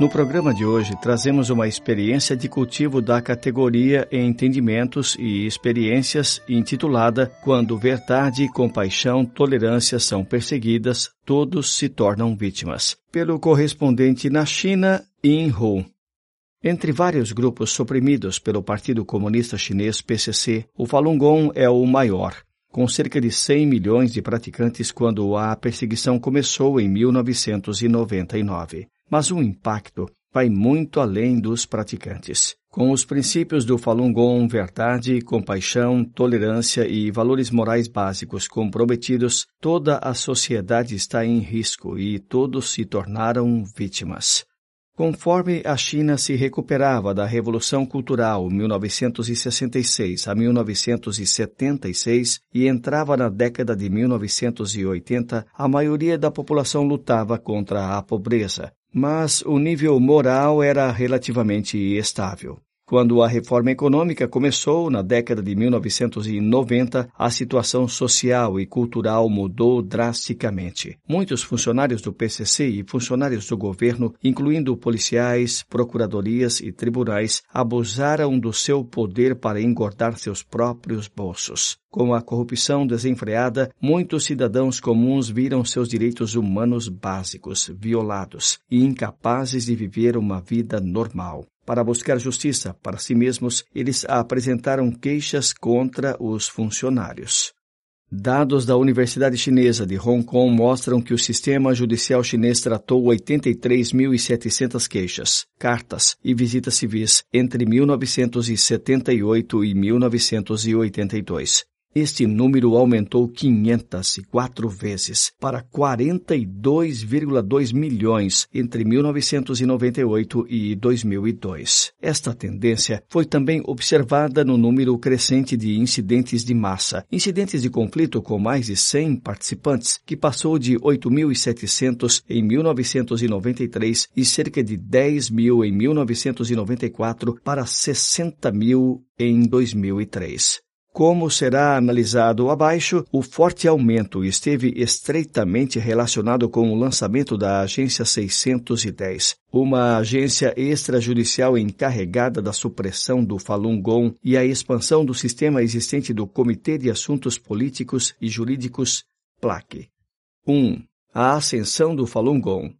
No programa de hoje, trazemos uma experiência de cultivo da categoria Entendimentos e Experiências, intitulada Quando Verdade, Compaixão, Tolerância são perseguidas, todos se tornam vítimas, pelo correspondente na China, Yin Hu. Entre vários grupos suprimidos pelo Partido Comunista Chinês PCC, o Falun Gong é o maior, com cerca de 100 milhões de praticantes quando a perseguição começou em 1999 mas o impacto vai muito além dos praticantes. Com os princípios do Falun Gong, verdade, compaixão, tolerância e valores morais básicos comprometidos, toda a sociedade está em risco e todos se tornaram vítimas. Conforme a China se recuperava da Revolução Cultural 1966 a 1976 e entrava na década de 1980, a maioria da população lutava contra a pobreza, mas o nível moral era relativamente estável. Quando a reforma econômica começou, na década de 1990, a situação social e cultural mudou drasticamente. Muitos funcionários do PCC e funcionários do governo, incluindo policiais, procuradorias e tribunais, abusaram do seu poder para engordar seus próprios bolsos. Com a corrupção desenfreada, muitos cidadãos comuns viram seus direitos humanos básicos violados e incapazes de viver uma vida normal. Para buscar justiça para si mesmos, eles apresentaram queixas contra os funcionários. Dados da Universidade Chinesa de Hong Kong mostram que o sistema judicial chinês tratou 83.700 queixas, cartas e visitas civis entre 1978 e 1982. Este número aumentou 504 vezes para 42,2 milhões entre 1998 e 2002. Esta tendência foi também observada no número crescente de incidentes de massa, incidentes de conflito com mais de 100 participantes, que passou de 8.700 em 1993 e cerca de 10 mil em 1994 para 60 mil em 2003. Como será analisado abaixo, o forte aumento esteve estreitamente relacionado com o lançamento da Agência 610, uma agência extrajudicial encarregada da supressão do Falun Gong e a expansão do sistema existente do Comitê de Assuntos Políticos e Jurídicos, PLAC. 1. A ascensão do Falun Gong.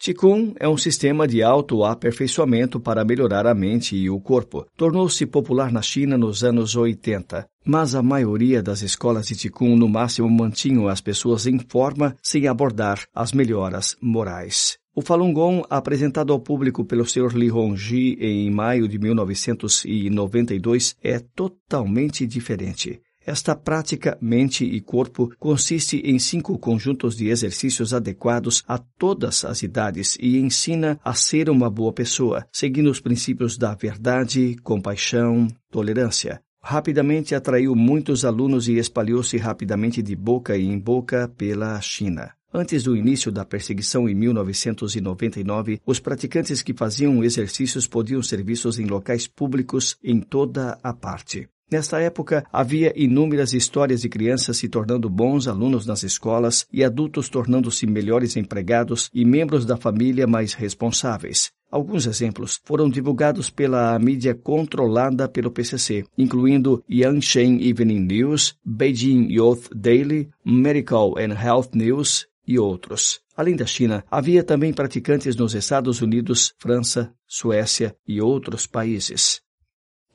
Qigong é um sistema de autoaperfeiçoamento para melhorar a mente e o corpo. Tornou-se popular na China nos anos 80, mas a maioria das escolas de Qigong no máximo mantinham as pessoas em forma sem abordar as melhoras morais. O Falun Gong, apresentado ao público pelo Sr. Li Hongji em maio de 1992, é totalmente diferente. Esta prática mente e corpo consiste em cinco conjuntos de exercícios adequados a todas as idades e ensina a ser uma boa pessoa, seguindo os princípios da verdade, compaixão, tolerância. Rapidamente atraiu muitos alunos e espalhou-se rapidamente de boca em boca pela China. Antes do início da perseguição em 1999, os praticantes que faziam exercícios podiam ser vistos em locais públicos em toda a parte. Nesta época, havia inúmeras histórias de crianças se tornando bons alunos nas escolas e adultos tornando-se melhores empregados e membros da família mais responsáveis. Alguns exemplos foram divulgados pela mídia controlada pelo PCC, incluindo Yangshen Evening News, Beijing Youth Daily, Medical and Health News e outros. Além da China, havia também praticantes nos Estados Unidos, França, Suécia e outros países.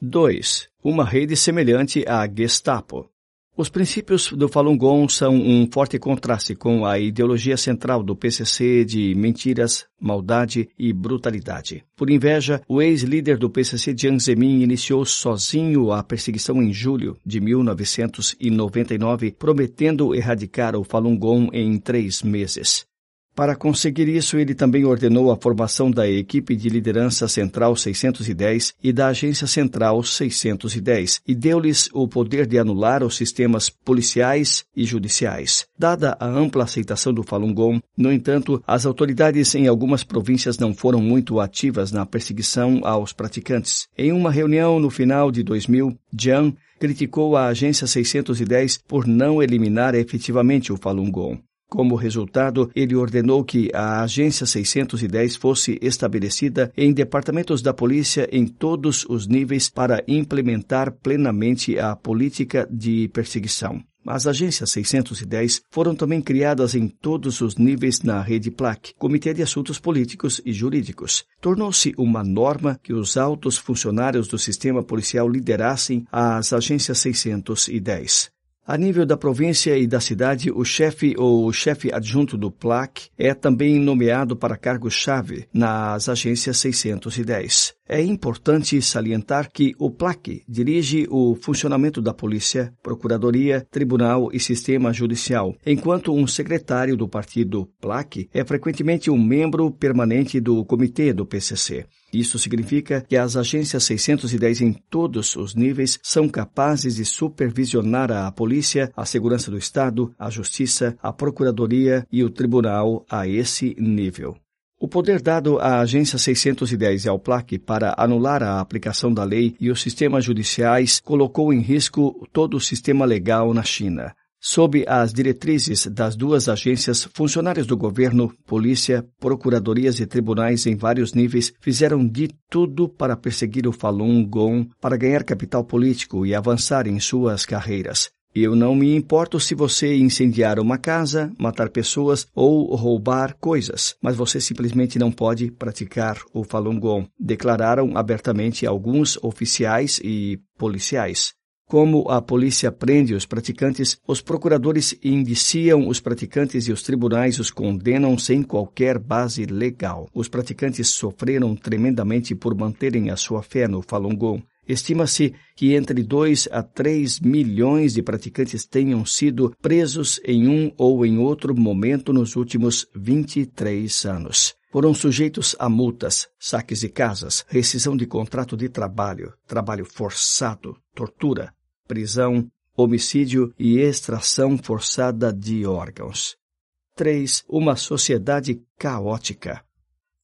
2. Uma rede semelhante à Gestapo. Os princípios do Falun Gong são um forte contraste com a ideologia central do PCC de mentiras, maldade e brutalidade. Por inveja, o ex-líder do PCC Jiang Zemin iniciou sozinho a perseguição em julho de 1999, prometendo erradicar o Falun Gong em três meses. Para conseguir isso, ele também ordenou a formação da equipe de liderança Central 610 e da Agência Central 610 e deu-lhes o poder de anular os sistemas policiais e judiciais. Dada a ampla aceitação do Falun Gong, no entanto, as autoridades em algumas províncias não foram muito ativas na perseguição aos praticantes. Em uma reunião no final de 2000, Jiang criticou a Agência 610 por não eliminar efetivamente o Falun Gong. Como resultado, ele ordenou que a Agência 610 fosse estabelecida em departamentos da polícia em todos os níveis para implementar plenamente a política de perseguição. As agências 610 foram também criadas em todos os níveis na rede PLAC, Comitê de Assuntos Políticos e Jurídicos. Tornou-se uma norma que os altos funcionários do sistema policial liderassem as agências 610. A nível da província e da cidade, o chefe ou chefe adjunto do PLAC é também nomeado para cargo-chave nas agências 610. É importante salientar que o PLAC dirige o funcionamento da polícia, procuradoria, tribunal e sistema judicial, enquanto um secretário do partido PLAC é frequentemente um membro permanente do comitê do PCC. Isso significa que as agências 610 em todos os níveis são capazes de supervisionar a polícia, a segurança do Estado, a justiça, a procuradoria e o tribunal a esse nível. O poder dado à Agência 610 e ao PLAC para anular a aplicação da lei e os sistemas judiciais colocou em risco todo o sistema legal na China. Sob as diretrizes das duas agências, funcionários do governo, polícia, procuradorias e tribunais em vários níveis fizeram de tudo para perseguir o Falun Gong, para ganhar capital político e avançar em suas carreiras. Eu não me importo se você incendiar uma casa, matar pessoas ou roubar coisas, mas você simplesmente não pode praticar o Falun Gong, declararam abertamente alguns oficiais e policiais. Como a polícia prende os praticantes, os procuradores indiciam os praticantes e os tribunais os condenam sem qualquer base legal. Os praticantes sofreram tremendamente por manterem a sua fé no Falun Gong. Estima-se que entre 2 a 3 milhões de praticantes tenham sido presos em um ou em outro momento nos últimos 23 anos. Foram sujeitos a multas, saques de casas, rescisão de contrato de trabalho, trabalho forçado, tortura, prisão, homicídio e extração forçada de órgãos. 3. Uma sociedade caótica.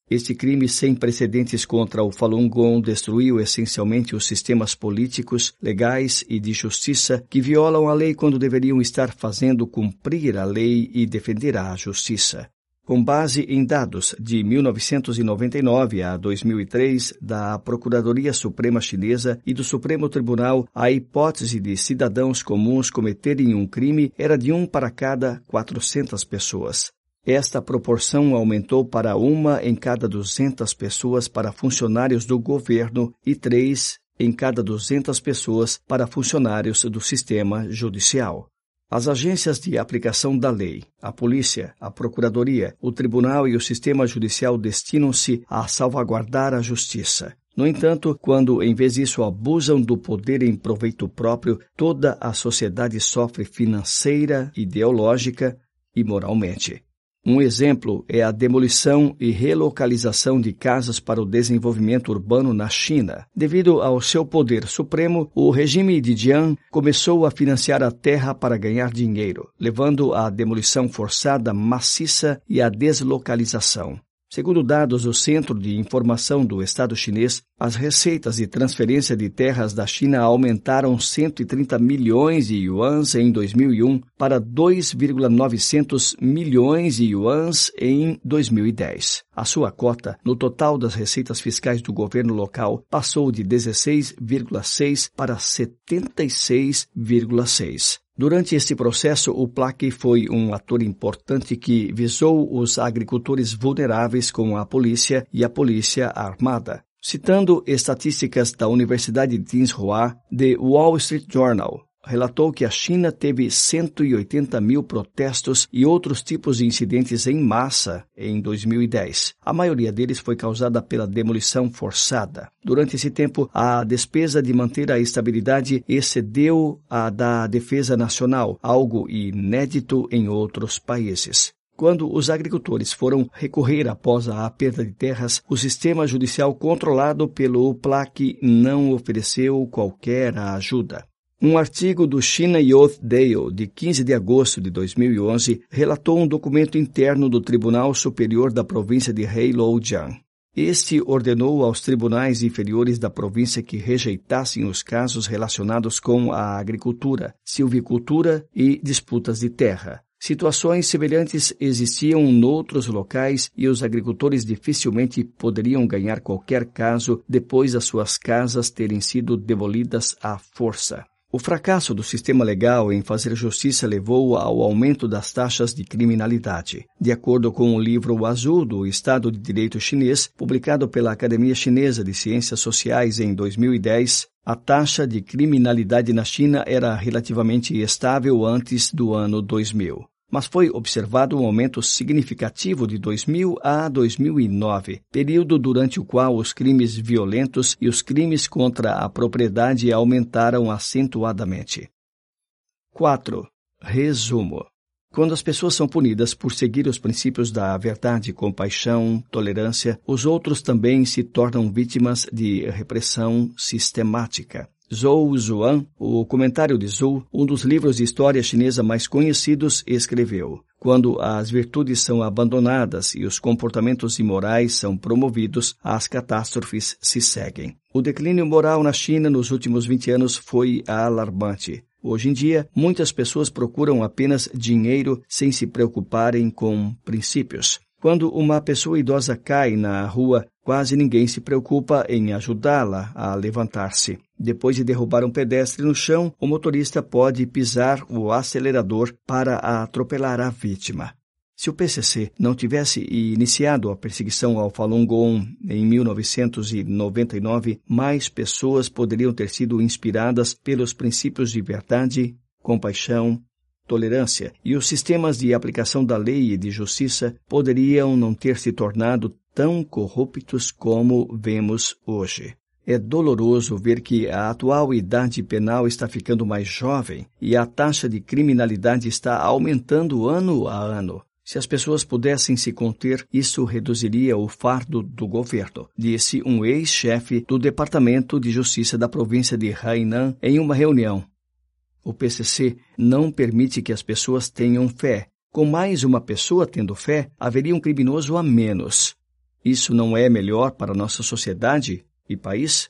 Este crime sem precedentes contra o Falun Gong destruiu essencialmente os sistemas políticos, legais e de justiça que violam a lei quando deveriam estar fazendo cumprir a lei e defender a justiça. Com base em dados de 1999 a 2003 da Procuradoria Suprema Chinesa e do Supremo Tribunal, a hipótese de cidadãos comuns cometerem um crime era de um para cada 400 pessoas. Esta proporção aumentou para uma em cada 200 pessoas para funcionários do governo e três em cada 200 pessoas para funcionários do sistema judicial. As agências de aplicação da lei, a polícia, a procuradoria, o tribunal e o sistema judicial destinam-se a salvaguardar a justiça. No entanto, quando em vez disso abusam do poder em proveito próprio, toda a sociedade sofre financeira, ideológica e moralmente. Um exemplo é a demolição e relocalização de casas para o desenvolvimento urbano na China. Devido ao seu poder supremo, o regime de Jiang começou a financiar a terra para ganhar dinheiro, levando à demolição forçada maciça e à deslocalização. Segundo dados do Centro de Informação do Estado chinês, as receitas de transferência de terras da China aumentaram 130 milhões de yuans em 2001 para 2,900 milhões de yuans em 2010. A sua cota no total das receitas fiscais do governo local passou de 16,6 para 76,6. Durante este processo, o PLAC foi um ator importante que visou os agricultores vulneráveis com a polícia e a polícia armada. Citando estatísticas da Universidade de Tsinghua, The Wall Street Journal relatou que a China teve 180 mil protestos e outros tipos de incidentes em massa em 2010. A maioria deles foi causada pela demolição forçada. Durante esse tempo, a despesa de manter a estabilidade excedeu a da defesa nacional, algo inédito em outros países. Quando os agricultores foram recorrer após a perda de terras, o sistema judicial controlado pelo PLAC não ofereceu qualquer ajuda. Um artigo do China Youth Daily, de 15 de agosto de 2011, relatou um documento interno do Tribunal Superior da província de Heilongjiang. Este ordenou aos tribunais inferiores da província que rejeitassem os casos relacionados com a agricultura, silvicultura e disputas de terra. Situações semelhantes existiam noutros locais e os agricultores dificilmente poderiam ganhar qualquer caso depois das suas casas terem sido demolidas à força. O fracasso do sistema legal em fazer justiça levou ao aumento das taxas de criminalidade. De acordo com o livro azul do Estado de Direito chinês, publicado pela Academia Chinesa de Ciências Sociais em 2010, a taxa de criminalidade na China era relativamente estável antes do ano 2000 mas foi observado um aumento significativo de 2000 a 2009, período durante o qual os crimes violentos e os crimes contra a propriedade aumentaram acentuadamente. 4. Resumo. Quando as pessoas são punidas por seguir os princípios da verdade, compaixão, tolerância, os outros também se tornam vítimas de repressão sistemática. Zhou Zuan, o comentário de Zhou, um dos livros de história chinesa mais conhecidos, escreveu: Quando as virtudes são abandonadas e os comportamentos imorais são promovidos, as catástrofes se seguem. O declínio moral na China nos últimos 20 anos foi alarmante. Hoje em dia, muitas pessoas procuram apenas dinheiro sem se preocuparem com princípios. Quando uma pessoa idosa cai na rua, quase ninguém se preocupa em ajudá-la a levantar-se. Depois de derrubar um pedestre no chão, o motorista pode pisar o acelerador para atropelar a vítima. Se o PCC não tivesse iniciado a perseguição ao Falun Gong em 1999, mais pessoas poderiam ter sido inspiradas pelos princípios de verdade, compaixão, tolerância e os sistemas de aplicação da lei e de justiça poderiam não ter se tornado tão corruptos como vemos hoje. É doloroso ver que a atual idade penal está ficando mais jovem e a taxa de criminalidade está aumentando ano a ano. Se as pessoas pudessem se conter, isso reduziria o fardo do governo, disse um ex-chefe do Departamento de Justiça da província de Hainan em uma reunião. O PCC não permite que as pessoas tenham fé. Com mais uma pessoa tendo fé, haveria um criminoso a menos. Isso não é melhor para nossa sociedade? E país?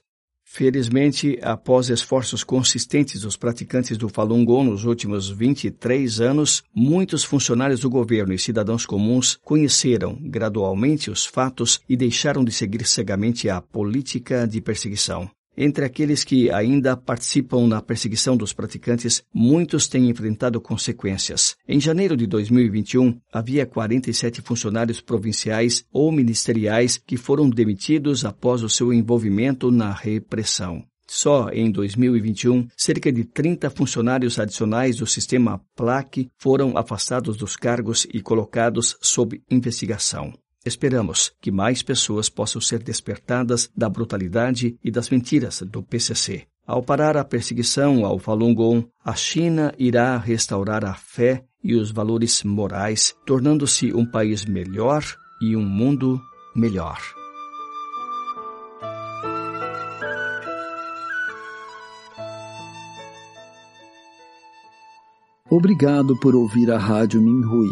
Felizmente, após esforços consistentes dos praticantes do Falun Gong nos últimos 23 anos, muitos funcionários do governo e cidadãos comuns conheceram gradualmente os fatos e deixaram de seguir cegamente a política de perseguição. Entre aqueles que ainda participam na perseguição dos praticantes, muitos têm enfrentado consequências. Em janeiro de 2021, havia 47 funcionários provinciais ou ministeriais que foram demitidos após o seu envolvimento na repressão. Só em 2021, cerca de 30 funcionários adicionais do sistema PLAC foram afastados dos cargos e colocados sob investigação. Esperamos que mais pessoas possam ser despertadas da brutalidade e das mentiras do PCC. Ao parar a perseguição ao Falun Gong, a China irá restaurar a fé e os valores morais, tornando-se um país melhor e um mundo melhor. Obrigado por ouvir a Rádio Minhui.